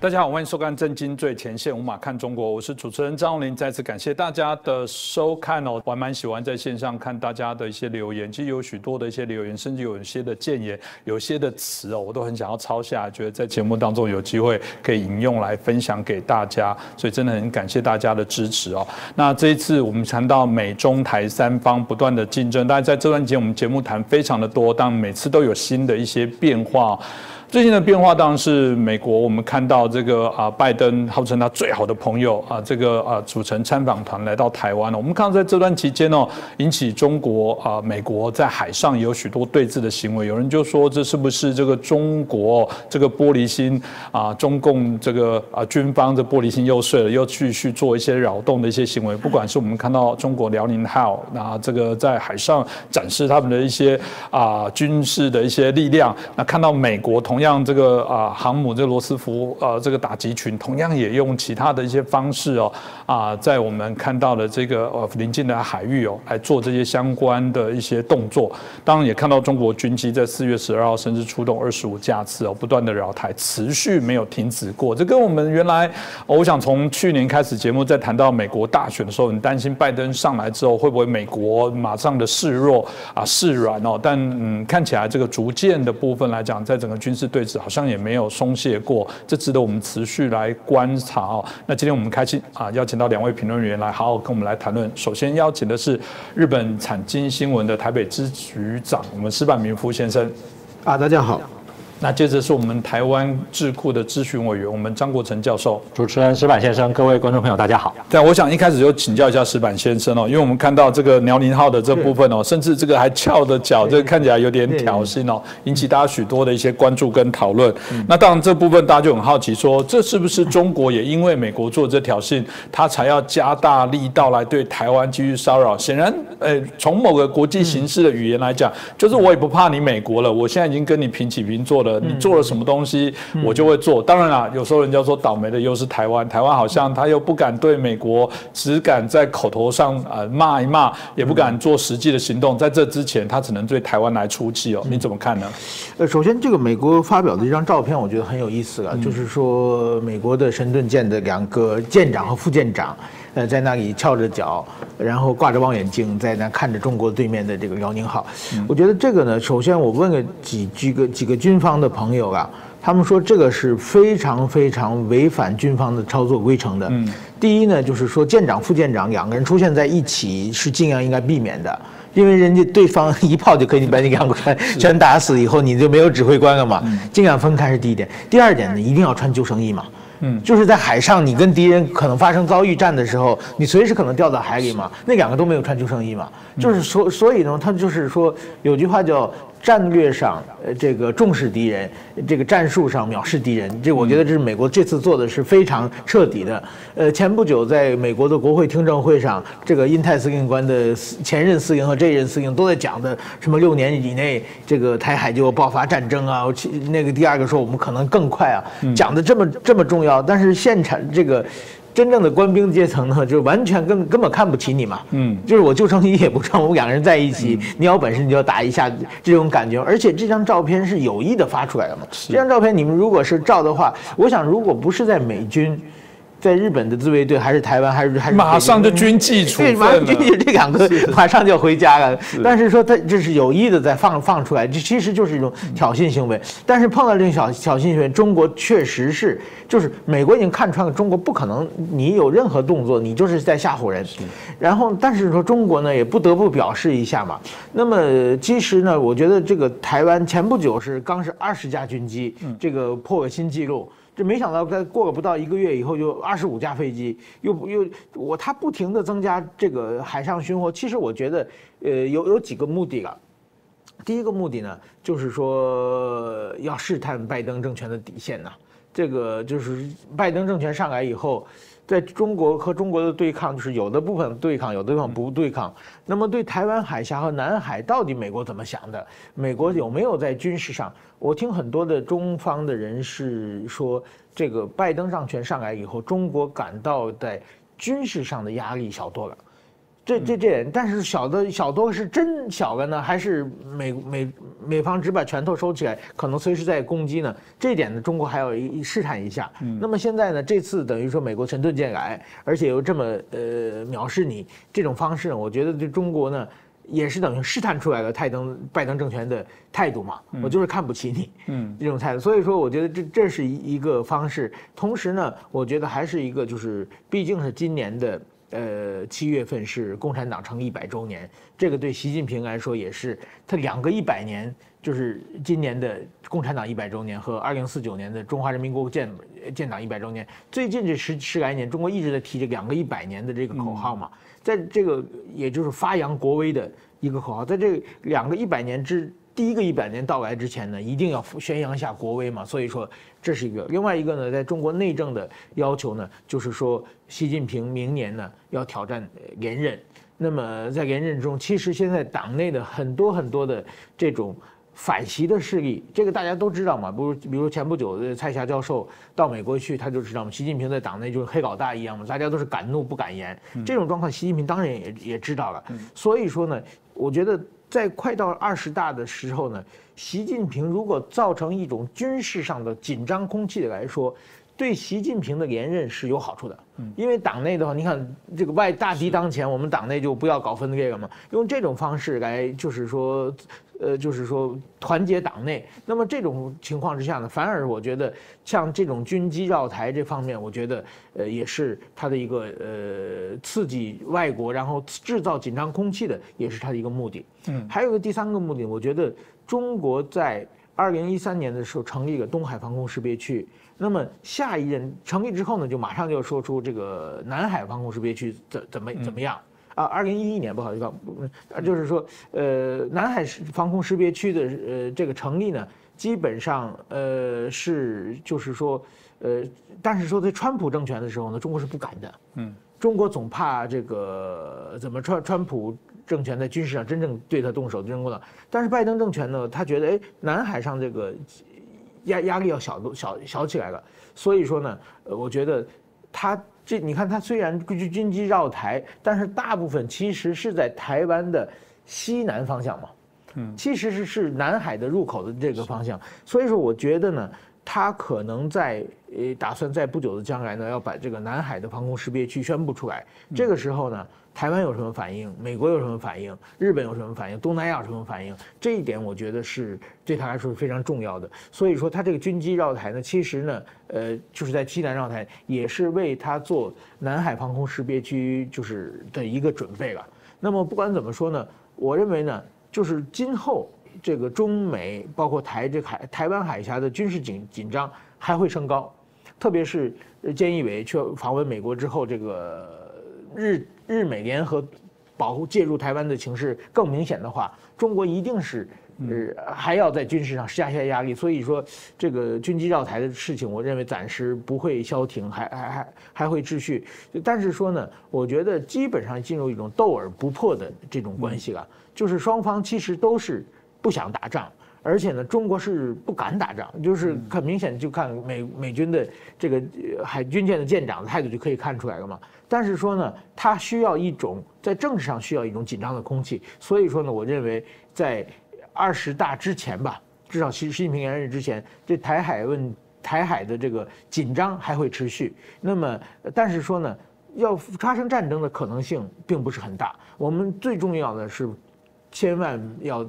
大家好，欢迎收看《震惊最前线》，无马看中国，我是主持人张荣林。再次感谢大家的收看哦，我还蛮喜欢在线上看大家的一些留言，其实有许多的一些留言，甚至有一些的建言，有些的词哦，我都很想要抄下，觉得在节目当中有机会可以引用来分享给大家，所以真的很感谢大家的支持哦。那这一次我们谈到美中台三方不断的竞争，大家在这段时间我们节目谈非常的多，但每次都有新的一些变化。最近的变化当然是美国，我们看到这个啊，拜登号称他最好的朋友啊，这个啊组成参访团来到台湾了。我们看到在这段期间哦，引起中国啊、美国在海上也有许多对峙的行为。有人就说这是不是这个中国这个玻璃心啊，中共这个啊军方的玻璃心又碎了，又继续做一些扰动的一些行为。不管是我们看到中国辽宁号那这个在海上展示他们的一些啊军事的一些力量，那看到美国同。样这个啊航母这罗斯福呃这个打击群同样也用其他的一些方式哦啊在我们看到的这个呃临近的海域哦来做这些相关的一些动作，当然也看到中国军机在四月十二号甚至出动二十五架次哦不断的绕台持续没有停止过，这跟我们原来我想从去年开始节目在谈到美国大选的时候，很担心拜登上来之后会不会美国马上的示弱啊示软哦，但嗯看起来这个逐渐的部分来讲，在整个军事。对此好像也没有松懈过，这值得我们持续来观察哦。那今天我们开心啊，邀请到两位评论员来好好跟我们来谈论。首先邀请的是日本产经新闻的台北支局长，我们石板明夫先生。啊，大家好。那接着是我们台湾智库的咨询委员，我们张国成教授。主持人石板先生，各位观众朋友，大家好。对，我想一开始就请教一下石板先生哦，因为我们看到这个辽宁号的这部分哦，甚至这个还翘着脚，这个看起来有点挑衅哦，引起大家许多的一些关注跟讨论。那当然这部分大家就很好奇，说这是不是中国也因为美国做这挑衅，他才要加大力道来对台湾继续骚扰？显然，呃，从某个国际形势的语言来讲，就是我也不怕你美国了，我现在已经跟你平起平坐了。你做了什么东西，我就会做。当然啦，有时候人家说倒霉的又是台湾，台湾好像他又不敢对美国，只敢在口头上啊骂一骂，也不敢做实际的行动。在这之前，他只能对台湾来出气哦。你怎么看呢？呃，首先这个美国发表的一张照片，我觉得很有意思了，就是说美国的神盾舰的两个舰长和副舰长。呃，在那里翘着脚，然后挂着望远镜，在那看着中国对面的这个辽宁号。我觉得这个呢，首先我问了几几个几个军方的朋友啊，他们说这个是非常非常违反军方的操作规程的。第一呢，就是说舰长、副舰长两个人出现在一起是尽量应该避免的，因为人家对方 一炮就可以把你两个人全打死，以后你就没有指挥官了嘛。尽量分开是第一点。第二点呢，一定要穿救生衣嘛。嗯，就是在海上，你跟敌人可能发生遭遇战的时候，你随时可能掉到海里嘛。那两个都没有穿救生衣嘛，就是所所以呢，他就是说有句话叫。战略上，呃，这个重视敌人，这个战术上藐视敌人，这我觉得这是美国这次做的是非常彻底的。呃，前不久在美国的国会听证会上，这个印太司令官的前任司令和这一任司令都在讲的什么六年以内这个台海就爆发战争啊，那个第二个说我们可能更快啊，讲的这么这么重要，但是现场这个。真正的官兵阶层呢，就完全根根本看不起你嘛。嗯，就是我救生衣也不成，我们两个人在一起，你有本事你就打一下，这种感觉。而且这张照片是有意的发出来的嘛。这张照片你们如果是照的话，我想如果不是在美军。在日本的自卫队还是台湾还是还是马上就军纪处分了，军纪这两个马上就要回家了。但是说他这是有意的在放放出来，这其实就是一种挑衅行为。但是碰到这种小挑衅行为，中国确实是就是美国已经看穿了，中国不可能你有任何动作，你就是在吓唬人。然后但是说中国呢也不得不表示一下嘛。那么其实呢，我觉得这个台湾前不久是刚是二十架军机，这个破个新纪录。这没想到，在过了不到一个月以后，就二十五架飞机，又又我他不停的增加这个海上巡逻。其实我觉得，呃，有有几个目的了。第一个目的呢，就是说要试探拜登政权的底线呢。这个就是拜登政权上来以后。在中国和中国的对抗，就是有的部分对抗，有的地方不对抗。那么对台湾海峡和南海，到底美国怎么想的？美国有没有在军事上？我听很多的中方的人士说，这个拜登上权上来以后，中国感到在军事上的压力小多了。这这这，但是小的小多是真小了呢，还是美美美方只把拳头收起来，可能随时在攻击呢？这一点呢，中国还要一试探一下。那么现在呢，这次等于说美国神盾舰来，而且又这么呃藐视你这种方式呢，我觉得对中国呢。也是等于试探出来了泰登拜登政权的态度嘛，我就是看不起你，嗯，这种态度。所以说，我觉得这这是一一个方式。同时呢，我觉得还是一个就是，毕竟是今年的呃七月份是共产党成立一百周年，这个对习近平来说也是他两个一百年，就是今年的共产党一百周年和二零四九年的中华人民共和国建建党一百周年。最近这十十来年，中国一直在提这两个一百年的这个口号嘛。在这个也就是发扬国威的一个口号，在这两个一百年之第一个一百年到来之前呢，一定要宣扬一下国威嘛。所以说这是一个。另外一个呢，在中国内政的要求呢，就是说习近平明年呢要挑战连任。那么在连任中，其实现在党内的很多很多的这种。反习的势力，这个大家都知道嘛。比如，比如前不久的蔡霞教授到美国去，他就知道嘛。习近平在党内就是黑老大一样嘛，大家都是敢怒不敢言。这种状况，习近平当然也也知道了。所以说呢，我觉得在快到二十大的时候呢，习近平如果造成一种军事上的紧张空气来说，对习近平的连任是有好处的。因为党内的话，你看这个外大敌当前，我们党内就不要搞分裂了嘛，用这种方式来就是说。呃，就是说团结党内，那么这种情况之下呢，反而我觉得像这种军机绕台这方面，我觉得呃也是他的一个呃刺激外国，然后制造紧张空气的，也是他的一个目的。嗯，还有个第三个目的，我觉得中国在二零一三年的时候成立了东海防空识别区，那么下一任成立之后呢，就马上就要说出这个南海防空识别区怎怎么怎么样。啊，二零一一年不好意思，呃，就是说，呃，南海防空识别区的呃这个成立呢，基本上呃是就是说，呃，但是说在川普政权的时候呢，中国是不敢的，嗯，中国总怕这个怎么川川普政权在军事上真正对他动手，真正的，但是拜登政权呢，他觉得哎，南海上这个压压力要小多小小起来了，所以说呢，呃，我觉得他。这你看，它虽然军军机绕台，但是大部分其实是在台湾的西南方向嘛，嗯，其实是是南海的入口的这个方向，所以说我觉得呢，它可能在呃打算在不久的将来呢，要把这个南海的防空识别区宣布出来，这个时候呢。台湾有什么反应？美国有什么反应？日本有什么反应？东南亚有什么反应？这一点我觉得是对他来说是非常重要的。所以说，他这个军机绕台呢，其实呢，呃，就是在西南绕台，也是为他做南海防空识别区就是的一个准备了。那么不管怎么说呢，我认为呢，就是今后这个中美包括台这海台湾海峡的军事紧紧张还会升高，特别是菅义伟去访问美国之后，这个。日日美联合保护介入台湾的情势更明显的话，中国一定是呃还要在军事上施加一些压力。所以说，这个军机绕台的事情，我认为暂时不会消停，还还还还会继续。但是说呢，我觉得基本上进入一种斗而不破的这种关系了，就是双方其实都是不想打仗。而且呢，中国是不敢打仗，就是很明显，就看美美军的这个海军舰的舰长的态度就可以看出来了嘛。但是说呢，它需要一种在政治上需要一种紧张的空气，所以说呢，我认为在二十大之前吧，至少习习近平连任之前，这台海问台海的这个紧张还会持续。那么，但是说呢，要发生战争的可能性并不是很大。我们最重要的是。千万要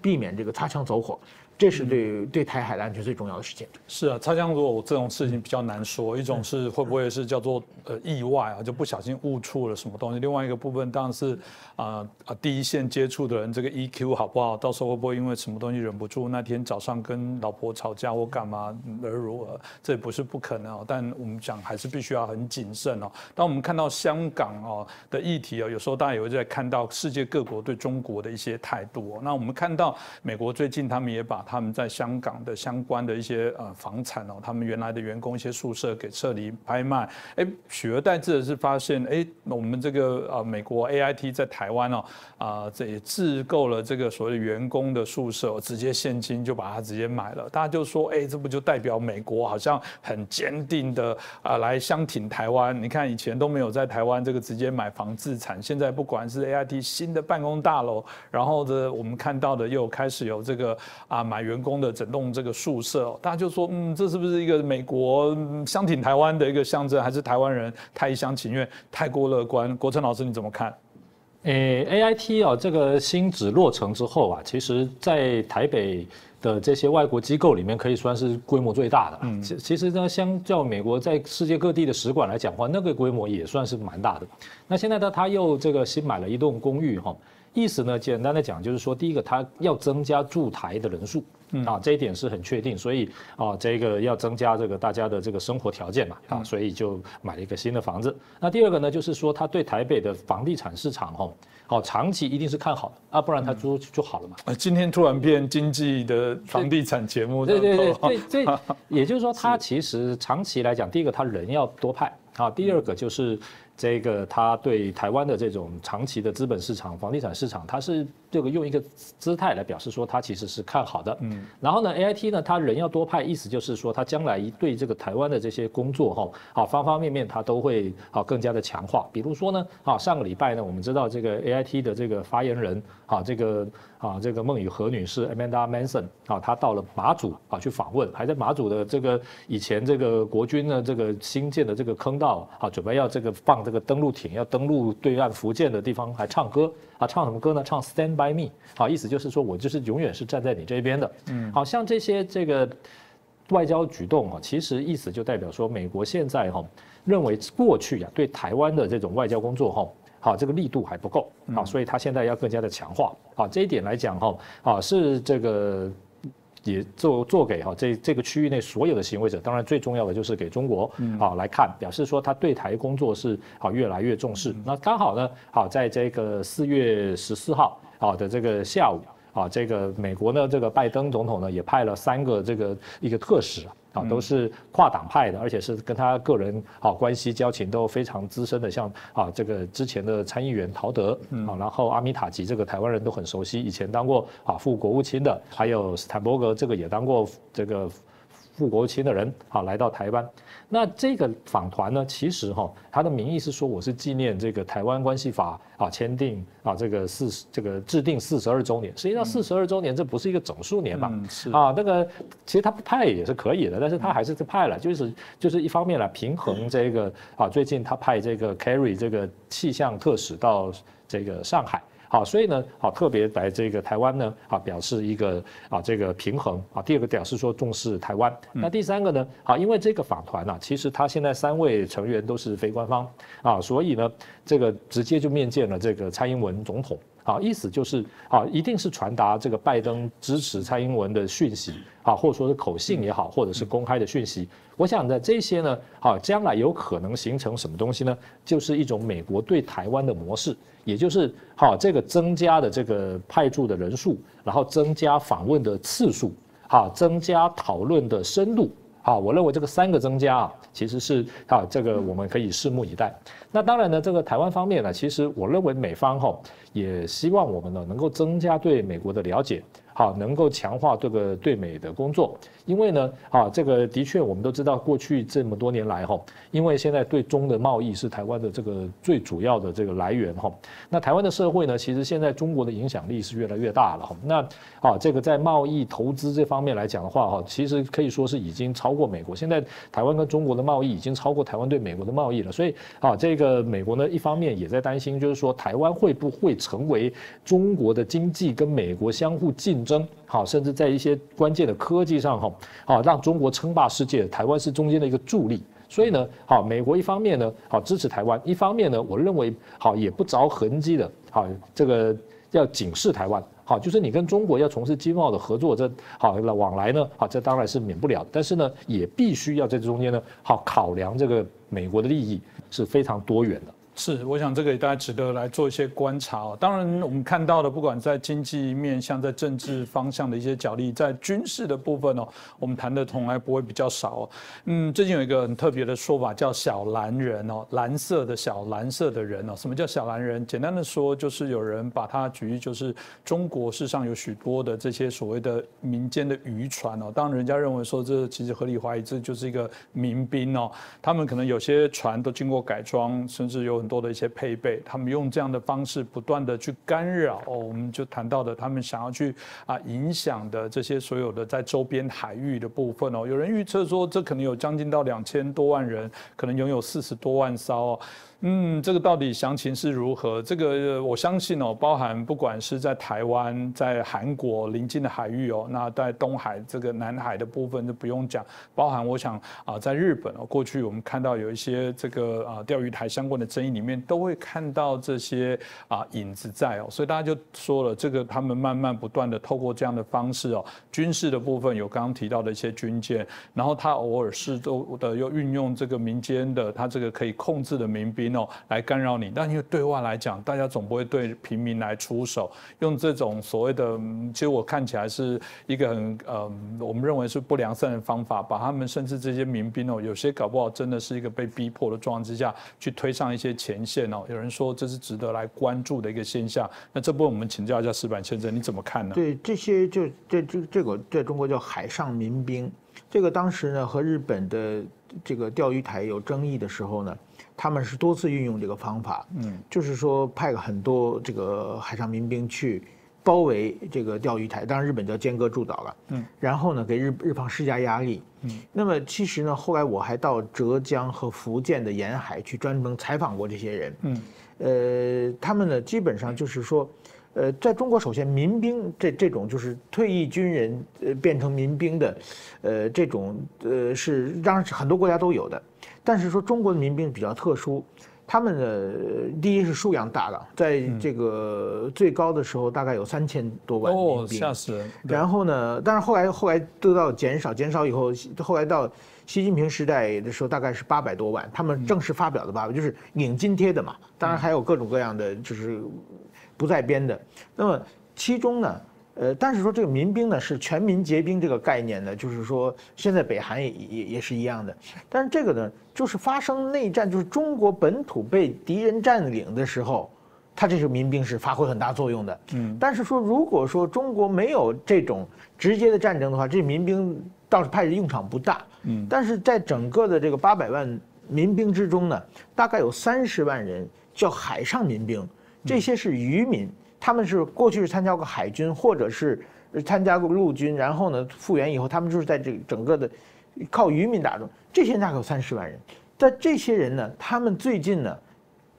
避免这个擦枪走火。这是对对台海的安全最重要的事情。是啊，擦枪走火这种事情比较难说。一种是会不会是叫做呃意外啊，就不小心误触了什么东西。另外一个部分当然是啊啊第一线接触的人这个 EQ 好不好？到时候会不会因为什么东西忍不住那天早上跟老婆吵架或干嘛而如何？这也不是不可能哦。但我们讲还是必须要很谨慎哦。当我们看到香港哦的议题啊，有时候大家也会在看到世界各国对中国的一些态度。那我们看到美国最近他们也把他们在香港的相关的一些呃房产哦，他们原来的员工一些宿舍给撤离拍卖，哎，取而代之的是发现，哎，我们这个呃美国 A I T 在台湾哦，啊，这也自购了这个所谓员工的宿舍，直接现金就把它直接买了。大家就说，哎，这不就代表美国好像很坚定的啊来相挺台湾？你看以前都没有在台湾这个直接买房自产，现在不管是 A I T 新的办公大楼，然后的我们看到的又开始有这个啊员工的整栋这个宿舍，大家就说，嗯，这是不是一个美国相挺台湾的一个象征，还是台湾人太一厢情愿、太过乐观？国成老师你怎么看？诶，A I T 啊，这个新址落成之后啊，其实在台北的这些外国机构里面，可以算是规模最大的。嗯，其其实呢，相较美国在世界各地的使馆来讲话，那个规模也算是蛮大的。那现在呢，他又这个新买了一栋公寓哈，意思呢，简单的讲就是说，第一个他要增加驻台的人数。啊，这一点是很确定，所以啊，这个要增加这个大家的这个生活条件嘛，啊，所以就买了一个新的房子。那第二个呢，就是说他对台北的房地产市场哈，好长期一定是看好的啊，不然他租就好了嘛。啊，今天突然变经济的房地产节目，对对对对这，也就是说，他其实长期来讲，第一个他人要多派啊，第二个就是。这个他对台湾的这种长期的资本市场、房地产市场，他是这个用一个姿态来表示说他其实是看好的。嗯，然后呢，A I T 呢，他人要多派，意思就是说他将来对这个台湾的这些工作哈，啊方方面面他都会啊更加的强化。比如说呢，啊上个礼拜呢，我们知道这个 A I T 的这个发言人啊，这个啊这个孟雨荷女士 Amanda Manson 啊，她到了马祖啊去访问，还在马祖的这个以前这个国军呢这个新建的这个坑道啊，准备要这个放。这个登陆艇要登陆对岸福建的地方，还唱歌啊？唱什么歌呢？唱《Stand by Me》好，意思就是说我就是永远是站在你这边的。嗯，好像这些这个外交举动啊，其实意思就代表说，美国现在哈认为过去呀对台湾的这种外交工作哈，好这个力度还不够啊，所以他现在要更加的强化。好，这一点来讲哈，啊是这个。也做做给哈这这个区域内所有的行为者，当然最重要的就是给中国啊来看，表示说他对台工作是啊越来越重视。那刚好呢，好在这个四月十四号好的这个下午啊，这个美国呢这个拜登总统呢也派了三个这个一个特使。啊，都是跨党派的，而且是跟他个人啊关系交情都非常资深的，像啊这个之前的参议员陶德啊，然后阿米塔吉这个台湾人都很熟悉，以前当过啊副国务卿的，还有斯坦伯格这个也当过这个。副国务卿的人啊来到台湾，那这个访团呢，其实哈，他的名义是说我是纪念这个台湾关系法啊签订啊这个四这个制定四十二周年，实际上四十二周年这不是一个整数年嘛，是。啊，那个其实他不派也是可以的，但是他还是派了，就是就是一方面来平衡这个啊，最近他派这个 Carry 这个气象特使到这个上海。好，所以呢，好特别来这个台湾呢，啊表示一个啊这个平衡啊。第二个表示说重视台湾。那第三个呢，啊因为这个访团呢，其实他现在三位成员都是非官方啊，所以呢，这个直接就面见了这个蔡英文总统。啊，意思就是啊，一定是传达这个拜登支持蔡英文的讯息啊，或者说是口信也好，或者是公开的讯息。我想呢，这些呢，啊，将来有可能形成什么东西呢？就是一种美国对台湾的模式，也就是好这个增加的这个派驻的人数，然后增加访问的次数，好增加讨论的深度。好，我认为这个三个增加啊，其实是啊，这个我们可以拭目以待。那当然呢，这个台湾方面呢，其实我认为美方哈也希望我们呢能够增加对美国的了解。好，能够强化这个对美的工作，因为呢，啊，这个的确我们都知道，过去这么多年来哈，因为现在对中的贸易是台湾的这个最主要的这个来源哈，那台湾的社会呢，其实现在中国的影响力是越来越大了哈，那啊，这个在贸易投资这方面来讲的话哈，其实可以说是已经超过美国，现在台湾跟中国的贸易已经超过台湾对美国的贸易了，所以啊，这个美国呢，一方面也在担心，就是说台湾会不会成为中国的经济跟美国相互竞。争好，甚至在一些关键的科技上哈，好让中国称霸世界，台湾是中间的一个助力。所以呢，好，美国一方面呢，好支持台湾，一方面呢，我认为好也不着痕迹的，好这个要警示台湾，好就是你跟中国要从事经贸的合作，这好往来呢，好这当然是免不了，但是呢，也必须要在这中间呢，好考量这个美国的利益是非常多元的。是，我想这个也大家值得来做一些观察哦。当然，我们看到的，不管在经济面，像在政治方向的一些角力，在军事的部分哦，我们谈的从来不会比较少哦。嗯，最近有一个很特别的说法，叫“小蓝人”哦，蓝色的小蓝色的人哦。什么叫小蓝人？简单的说，就是有人把它举例，就是中国世上有许多的这些所谓的民间的渔船哦。当人家认为说这其实合理怀疑这就是一个民兵哦，他们可能有些船都经过改装，甚至有。很多的一些配备，他们用这样的方式不断的去干扰哦，我们就谈到的他们想要去啊影响的这些所有的在周边海域的部分哦，有人预测说这可能有将近到两千多万人，可能拥有四十多万艘。哦。嗯，这个到底详情是如何？这个我相信哦，包含不管是在台湾、在韩国邻近的海域哦，那在东海这个南海的部分就不用讲，包含我想啊，在日本哦，过去我们看到有一些这个啊钓鱼台相关的争议里面，都会看到这些啊影子在哦，所以大家就说了，这个他们慢慢不断的透过这样的方式哦，军事的部分有刚刚提到的一些军舰，然后他偶尔是都的又运用这个民间的他这个可以控制的民兵。来干扰你，但因为对外来讲，大家总不会对平民来出手，用这种所谓的，其实我看起来是一个很呃，我们认为是不良善的方法，把他们甚至这些民兵哦，有些搞不好真的是一个被逼迫的状况之下去推上一些前线哦。有人说这是值得来关注的一个现象。那这部分我们请教一下石板先生，你怎么看呢？对这些就这这这个在中国叫海上民兵，这个当时呢和日本的这个钓鱼台有争议的时候呢。他们是多次运用这个方法，嗯，就是说派了很多这个海上民兵去包围这个钓鱼台，当然日本叫尖阁诸岛了，嗯，然后呢给日日方施加压力，嗯，那么其实呢后来我还到浙江和福建的沿海去专门采访过这些人，嗯，呃，他们呢基本上就是说，呃，在中国首先民兵这这种就是退役军人呃变成民兵的，呃这种呃是当然很多国家都有的。但是说中国的民兵比较特殊，他们的第一是数量大了，在这个最高的时候大概有三千多万民兵，吓死人。然后呢，但是后来后来得到减少，减少以后，后来到习近平时代的时候大概是八百多万。他们正式发表的八百就是领津贴的嘛，当然还有各种各样的就是不在编的。那么其中呢？呃，但是说这个民兵呢是全民皆兵这个概念呢，就是说现在北韩也也也是一样的。但是这个呢，就是发生内战，就是中国本土被敌人占领的时候，他这个民兵是发挥很大作用的。嗯。但是说如果说中国没有这种直接的战争的话，这民兵倒是派的用场不大。嗯。但是在整个的这个八百万民兵之中呢，大概有三十万人叫海上民兵，这些是渔民。他们是过去是参加过海军，或者是参加过陆军，然后呢复员以后，他们就是在这整个的靠渔民打中。这些人大概有三十万人，但这些人呢，他们最近呢，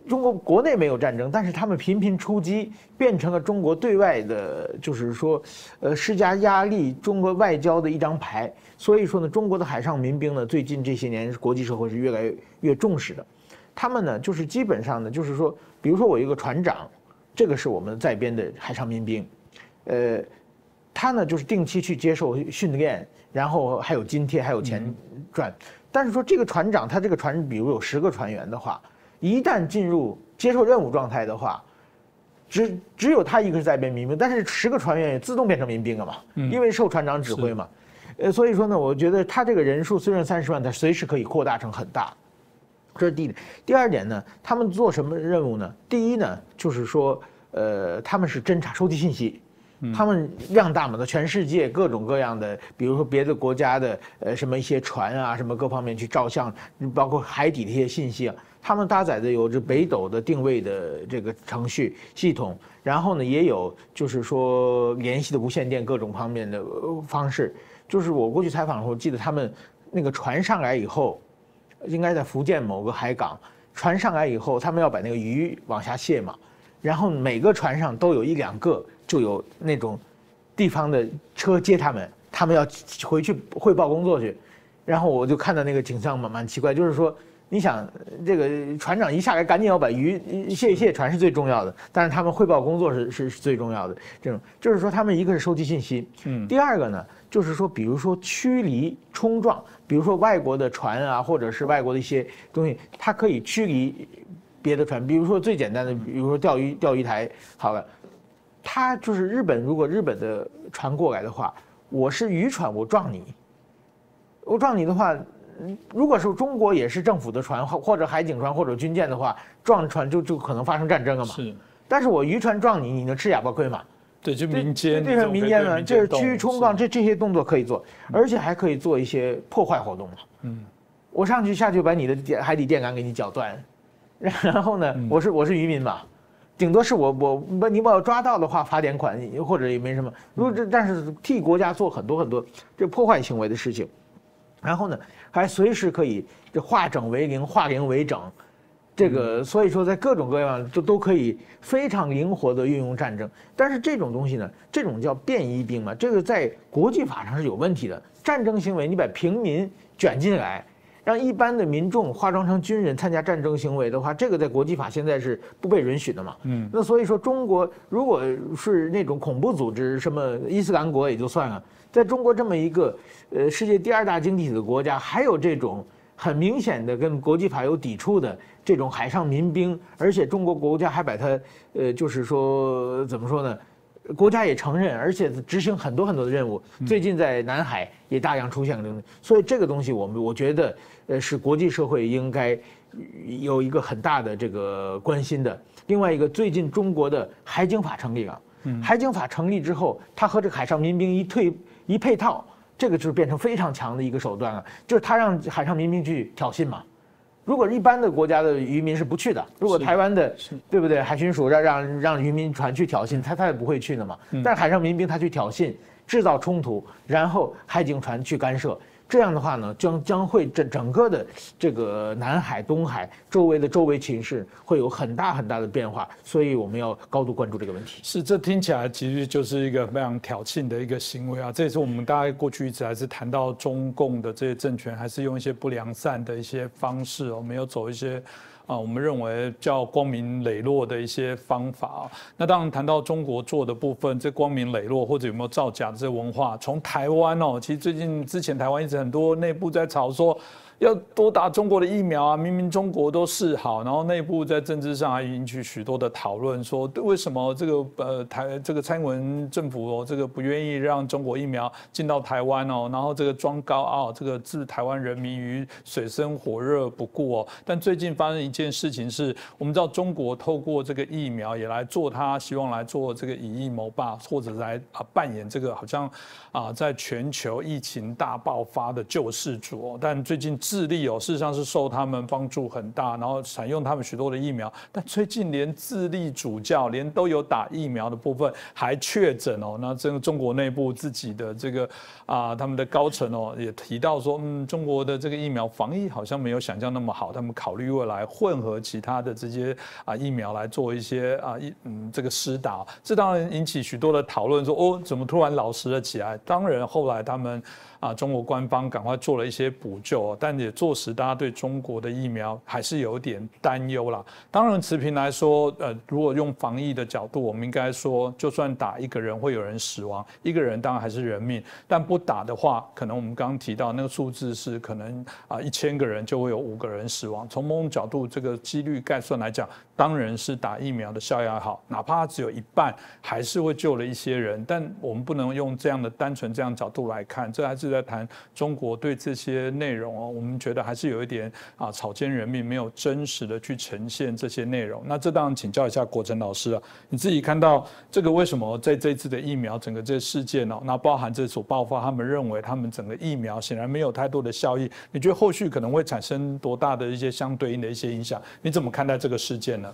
中国国内没有战争，但是他们频频出击，变成了中国对外的，就是说，呃，施加压力，中国外交的一张牌。所以说呢，中国的海上民兵呢，最近这些年国际社会是越来越重视的。他们呢，就是基本上呢，就是说，比如说我一个船长。这个是我们在编的海上民兵，呃，他呢就是定期去接受训练，然后还有津贴，还有钱赚。但是说这个船长，他这个船比如有十个船员的话，一旦进入接受任务状态的话，只只有他一个是在编民兵，但是十个船员也自动变成民兵了嘛，因为受船长指挥嘛。呃，所以说呢，我觉得他这个人数虽然三十万，他随时可以扩大成很大。这是第一点，第二点呢，他们做什么任务呢？第一呢，就是说，呃，他们是侦察、收集信息，他们量大嘛，的全世界各种各样的，比如说别的国家的，呃，什么一些船啊，什么各方面去照相，包括海底的一些信息啊，他们搭载的有着北斗的定位的这个程序系统，然后呢，也有就是说联系的无线电各种方面的方式，就是我过去采访的时候，记得他们那个船上来以后。应该在福建某个海港，船上来以后，他们要把那个鱼往下卸嘛，然后每个船上都有一两个就有那种地方的车接他们，他们要回去汇报工作去，然后我就看到那个景象蛮蛮奇怪，就是说，你想这个船长一下来，赶紧要把鱼卸一卸船是最重要的，但是他们汇报工作是是是最重要的，这种就是说他们一个是收集信息，嗯，第二个呢。就是说，比如说驱离冲撞，比如说外国的船啊，或者是外国的一些东西，它可以驱离别的船。比如说最简单的，比如说钓鱼钓鱼台，好了，它就是日本，如果日本的船过来的话，我是渔船，我撞你，我撞你的话，如果是中国也是政府的船或或者海警船或者军舰的话，撞船就就可能发生战争了嘛。是，但是我渔船撞你，你能吃哑巴亏吗？对，就民间，对上民间的，就是驱冲撞，这这些动作可以做，而且还可以做一些破坏活动嘛。嗯，我上去下去把你的电海底电缆给你绞断，然后呢，我是我是渔民嘛，顶多是我我把你把我抓到的话罚点款，或者也没什么。如果这但是替国家做很多很多这破坏行为的事情，然后呢还随时可以这化整为零，化零为整。这个所以说，在各种各样都都可以非常灵活的运用战争，但是这种东西呢，这种叫便衣兵嘛，这个在国际法上是有问题的。战争行为，你把平民卷进来，让一般的民众化妆成军人参加战争行为的话，这个在国际法现在是不被允许的嘛。嗯，那所以说，中国如果是那种恐怖组织，什么伊斯兰国也就算了，在中国这么一个呃世界第二大经济体的国家，还有这种很明显的跟国际法有抵触的。这种海上民兵，而且中国国家还把它，呃，就是说怎么说呢？国家也承认，而且执行很多很多的任务。最近在南海也大量出现了，所以这个东西我们我觉得，呃，是国际社会应该有一个很大的这个关心的。另外一个，最近中国的海警法成立了，海警法成立之后，它和这个海上民兵一退一配套，这个就是变成非常强的一个手段了，就是他让海上民兵去挑衅嘛。如果一般的国家的渔民是不去的，如果台湾的，对不对？海巡署让让让渔民船去挑衅，他他也不会去的嘛。但是海上民兵他去挑衅，制造冲突，然后海警船去干涉。这样的话呢，将将会整整个的这个南海、东海周围的周围情势会有很大很大的变化，所以我们要高度关注这个问题。是，这听起来其实就是一个非常挑衅的一个行为啊！这也是我们大概过去一直还是谈到中共的这些政权，还是用一些不良善的一些方式我们有走一些。啊，我们认为叫光明磊落的一些方法。那当然谈到中国做的部分，这光明磊落或者有没有造假的这文化，从台湾哦，其实最近之前台湾一直很多内部在吵说。要多打中国的疫苗啊！明明中国都示好，然后内部在政治上还引起许多的讨论，说为什么这个呃台这个蔡英文政府哦，这个不愿意让中国疫苗进到台湾哦，然后这个装高傲，这个置台湾人民于水深火热不顾哦。但最近发生一件事情是，我们知道中国透过这个疫苗也来做他希望来做这个以疫谋霸，或者来啊扮演这个好像啊在全球疫情大爆发的救世主哦。但最近。智利哦，事实上是受他们帮助很大，然后采用他们许多的疫苗。但最近连智利主教连都有打疫苗的部分还确诊哦。那这个中国内部自己的这个啊，他们的高层哦也提到说，嗯，中国的这个疫苗防疫好像没有想象那么好。他们考虑未来混合其他的这些啊疫苗来做一些啊一嗯这个施打，这当然引起许多的讨论，说哦怎么突然老实了起来？当然后来他们。啊，中国官方赶快做了一些补救，但也坐实大家对中国的疫苗还是有点担忧啦。当然，持平来说，呃，如果用防疫的角度，我们应该说，就算打一个人会有人死亡，一个人当然还是人命，但不打的话，可能我们刚刚提到那个数字是可能啊，一千个人就会有五个人死亡。从某种角度，这个几率概算来讲，当然是打疫苗的效药好，哪怕只有一半，还是会救了一些人。但我们不能用这样的单纯这样角度来看，这还是。在谈中国对这些内容哦，我们觉得还是有一点啊草菅人命，没有真实的去呈现这些内容。那这当然请教一下国成老师啊，你自己看到这个为什么在这次的疫苗整个这事件哦，那包含这所爆发，他们认为他们整个疫苗显然没有太多的效益。你觉得后续可能会产生多大的一些相对应的一些影响？你怎么看待这个事件呢？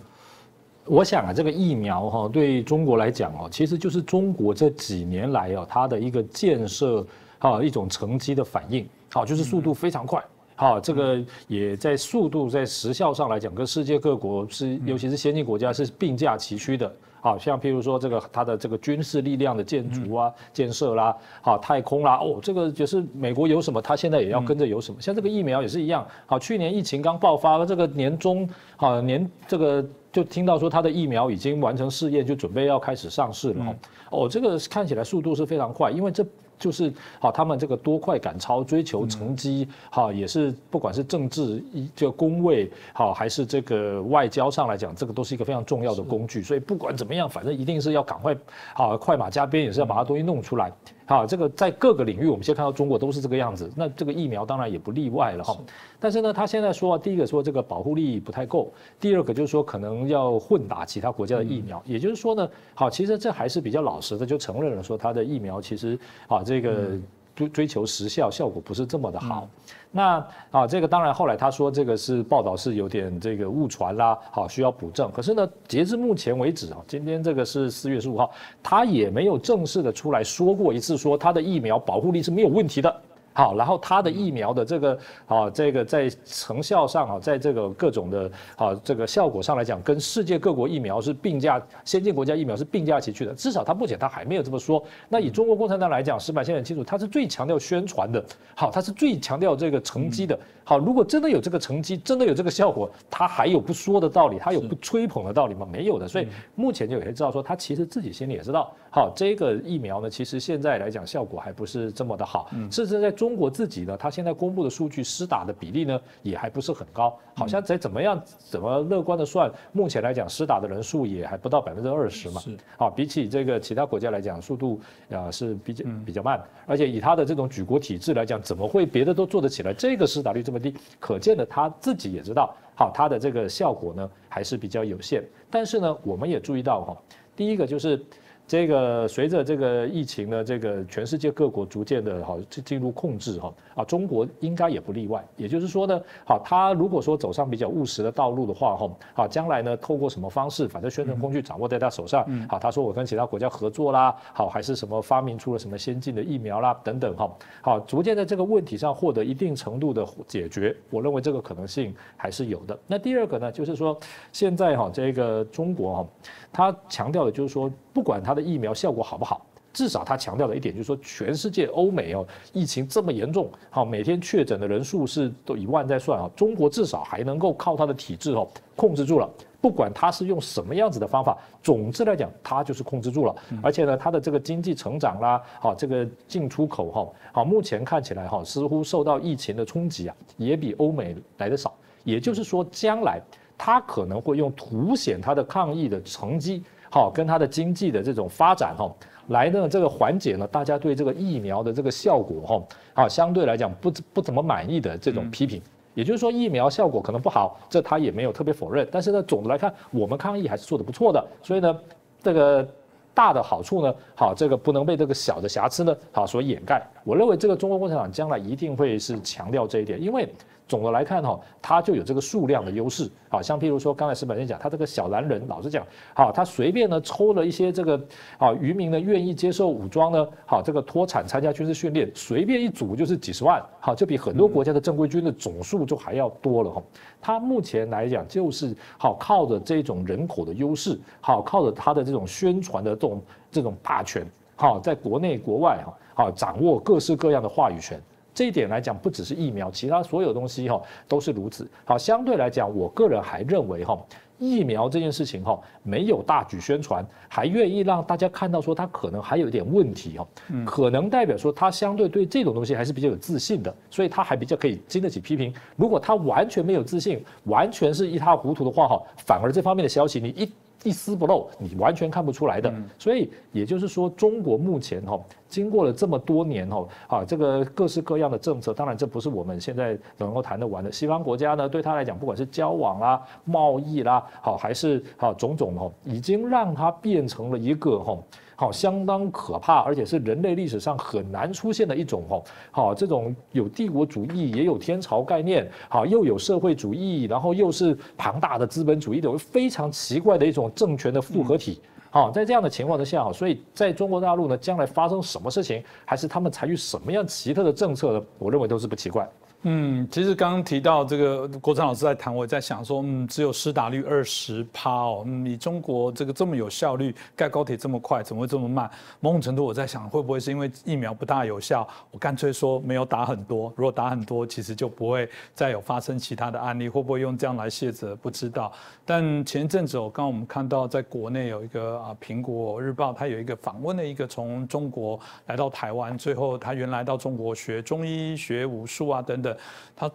我想啊，这个疫苗哈对中国来讲哦，其实就是中国这几年来哦它的一个建设。好，一种乘机的反应，好，就是速度非常快，好，这个也在速度在时效上来讲，跟世界各国是，尤其是先进国家是并驾齐驱的，好，像譬如说这个它的这个军事力量的建筑啊、建设啦，好，太空啦，哦，这个就是美国有什么，它现在也要跟着有什么，像这个疫苗也是一样，好，去年疫情刚爆发，这个年中，好年这个就听到说它的疫苗已经完成试验，就准备要开始上市了，哦，这个看起来速度是非常快，因为这。就是好，他们这个多快赶超，追求成绩，好也是不管是政治一这个工位好，还是这个外交上来讲，这个都是一个非常重要的工具。所以不管怎么样，反正一定是要赶快好，快马加鞭也是要把它东西弄出来。好，这个在各个领域，我们现在看到中国都是这个样子。那这个疫苗当然也不例外了哈。但是呢，他现在说，第一个说这个保护力不太够，第二个就是说可能要混打其他国家的疫苗。也就是说呢，好，其实这还是比较老实的，就承认了说他的疫苗其实啊这个。追追求时效，效果不是这么的好。那啊，这个当然后来他说这个是报道是有点这个误传啦，好需要补正。可是呢，截至目前为止啊，今天这个是四月十五号，他也没有正式的出来说过一次说他的疫苗保护力是没有问题的。好，然后它的疫苗的这个啊，这个在成效上啊，在这个各种的啊这个效果上来讲，跟世界各国疫苗是并驾，先进国家疫苗是并驾齐驱的。至少它目前它还没有这么说。那以中国共产党来讲，石板先很清楚，它是最强调宣传的，好，它是最强调这个成绩的。好，如果真的有这个成绩，真的有这个效果，他还有不说的道理，他有不吹捧的道理吗？没有的。所以目前就有些知道说，他其实自己心里也知道，好，这个疫苗呢，其实现在来讲效果还不是这么的好。甚至在中国自己呢，它现在公布的数据，施打的比例呢，也还不是很高。好像在怎么样怎么乐观的算，目前来讲施打的人数也还不到百分之二十嘛。是。好，比起这个其他国家来讲，速度啊是比较比较慢，而且以他的这种举国体制来讲，怎么会别的都做得起来，这个施打率这么低？可见的他自己也知道，好，它的这个效果呢还是比较有限。但是呢，我们也注意到哈，第一个就是。这个随着这个疫情呢，这个全世界各国逐渐的哈进入控制哈啊，中国应该也不例外。也就是说呢，好，他如果说走上比较务实的道路的话哈，好，将来呢透过什么方式，反正宣传工具掌握在他手上，好，他说我跟其他国家合作啦，好，还是什么发明出了什么先进的疫苗啦等等哈，好，逐渐在这个问题上获得一定程度的解决，我认为这个可能性还是有的。那第二个呢，就是说现在哈这个中国哈。他强调的就是说，不管他的疫苗效果好不好，至少他强调的一点就是说，全世界欧美哦，疫情这么严重，好，每天确诊的人数是都以万在算啊，中国至少还能够靠他的体制哦控制住了。不管他是用什么样子的方法，总之来讲，他就是控制住了。而且呢，他的这个经济成长啦，好，这个进出口哈，好，目前看起来哈，似乎受到疫情的冲击啊，也比欧美来的少。也就是说，将来。他可能会用凸显他的抗疫的成绩，好，跟它的经济的这种发展哈，来呢这个缓解呢大家对这个疫苗的这个效果哈，啊相对来讲不不怎么满意的这种批评，也就是说疫苗效果可能不好，这他也没有特别否认，但是呢总的来看我们抗疫还是做得不错的，所以呢这个大的好处呢，好这个不能被这个小的瑕疵呢好所掩盖，我认为这个中国共产党将来一定会是强调这一点，因为。总的来看哈，它就有这个数量的优势，好像譬如说刚才石板先讲，他这个小蓝人，老实讲，好，他随便呢抽了一些这个，啊渔民呢愿意接受武装呢，好这个脱产参加军事训练，随便一组就是几十万，好，就比很多国家的正规军的总数就还要多了哈。他目前来讲就是好靠着这种人口的优势，好靠着他的这种宣传的这种这种霸权，好在国内国外哈，好掌握各式各样的话语权。这一点来讲，不只是疫苗，其他所有东西哈都是如此。好，相对来讲，我个人还认为哈，疫苗这件事情哈，没有大举宣传，还愿意让大家看到说它可能还有一点问题哈，可能代表说它相对对这种东西还是比较有自信的，所以它还比较可以经得起批评。如果它完全没有自信，完全是一塌糊涂的话哈，反而这方面的消息你一。一丝不漏，你完全看不出来的。所以也就是说，中国目前哈，经过了这么多年哈，啊，这个各式各样的政策，当然这不是我们现在能够谈得完的。西方国家呢，对他来讲，不管是交往啦、贸易啦，好还是好种种哈，已经让它变成了一个哈。好，相当可怕，而且是人类历史上很难出现的一种哦。好，这种有帝国主义，也有天朝概念，好，又有社会主义，然后又是庞大的资本主义的，非常奇怪的一种政权的复合体。好，在这样的情况之下，哈，所以在中国大陆呢，将来发生什么事情，还是他们采取什么样奇特的政策呢？我认为都是不奇怪。嗯，其实刚刚提到这个国昌老师在谈，我在想说，嗯，只有施打率二十趴哦，你中国这个这么有效率，盖高铁这么快，怎么会这么慢？某种程度我在想，会不会是因为疫苗不大有效？我干脆说没有打很多，如果打很多，其实就不会再有发生其他的案例，会不会用这样来卸责？不知道。但前一阵子，我刚刚我们看到在国内有一个啊，苹果日报，它有一个访问的一个从中国来到台湾，最后他原来到中国学中医、学武术啊等等。他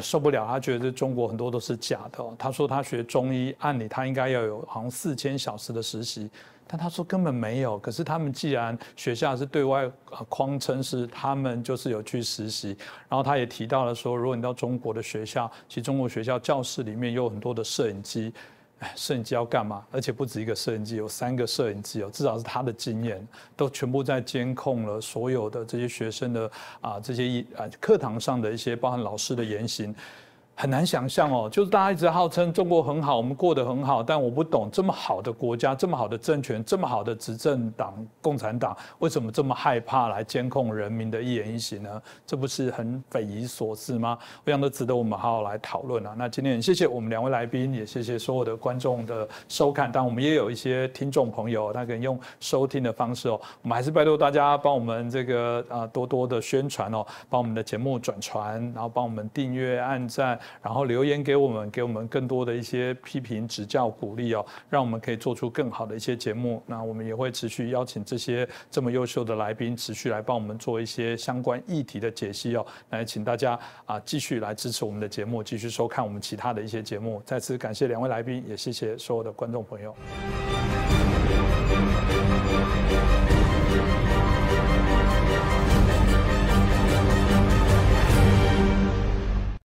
受不了，他觉得中国很多都是假的。他说他学中医，按理他应该要有好像四千小时的实习，但他说根本没有。可是他们既然学校是对外框称是他们就是有去实习，然后他也提到了说，如果你到中国的学校，其实中国学校教室里面有很多的摄影机。哎，摄影机要干嘛？而且不止一个摄影机，有三个摄影机哦，至少是他的经验，都全部在监控了所有的这些学生的啊这些一啊课堂上的一些，包含老师的言行。很难想象哦，就是大家一直号称中国很好，我们过得很好，但我不懂这么好的国家，这么好的政权，这么好的执政党共产党，为什么这么害怕来监控人民的一言一行呢？这不是很匪夷所思吗？非常都值得我们好好来讨论啊。那今天谢谢我们两位来宾，也谢谢所有的观众的收看。但我们也有一些听众朋友，他可以用收听的方式哦，我们还是拜托大家帮我们这个啊多多的宣传哦，帮我们的节目转传，然后帮我们订阅、按赞。然后留言给我们，给我们更多的一些批评、指教、鼓励哦，让我们可以做出更好的一些节目。那我们也会持续邀请这些这么优秀的来宾，持续来帮我们做一些相关议题的解析哦。来，请大家啊继续来支持我们的节目，继续收看我们其他的一些节目。再次感谢两位来宾，也谢谢所有的观众朋友。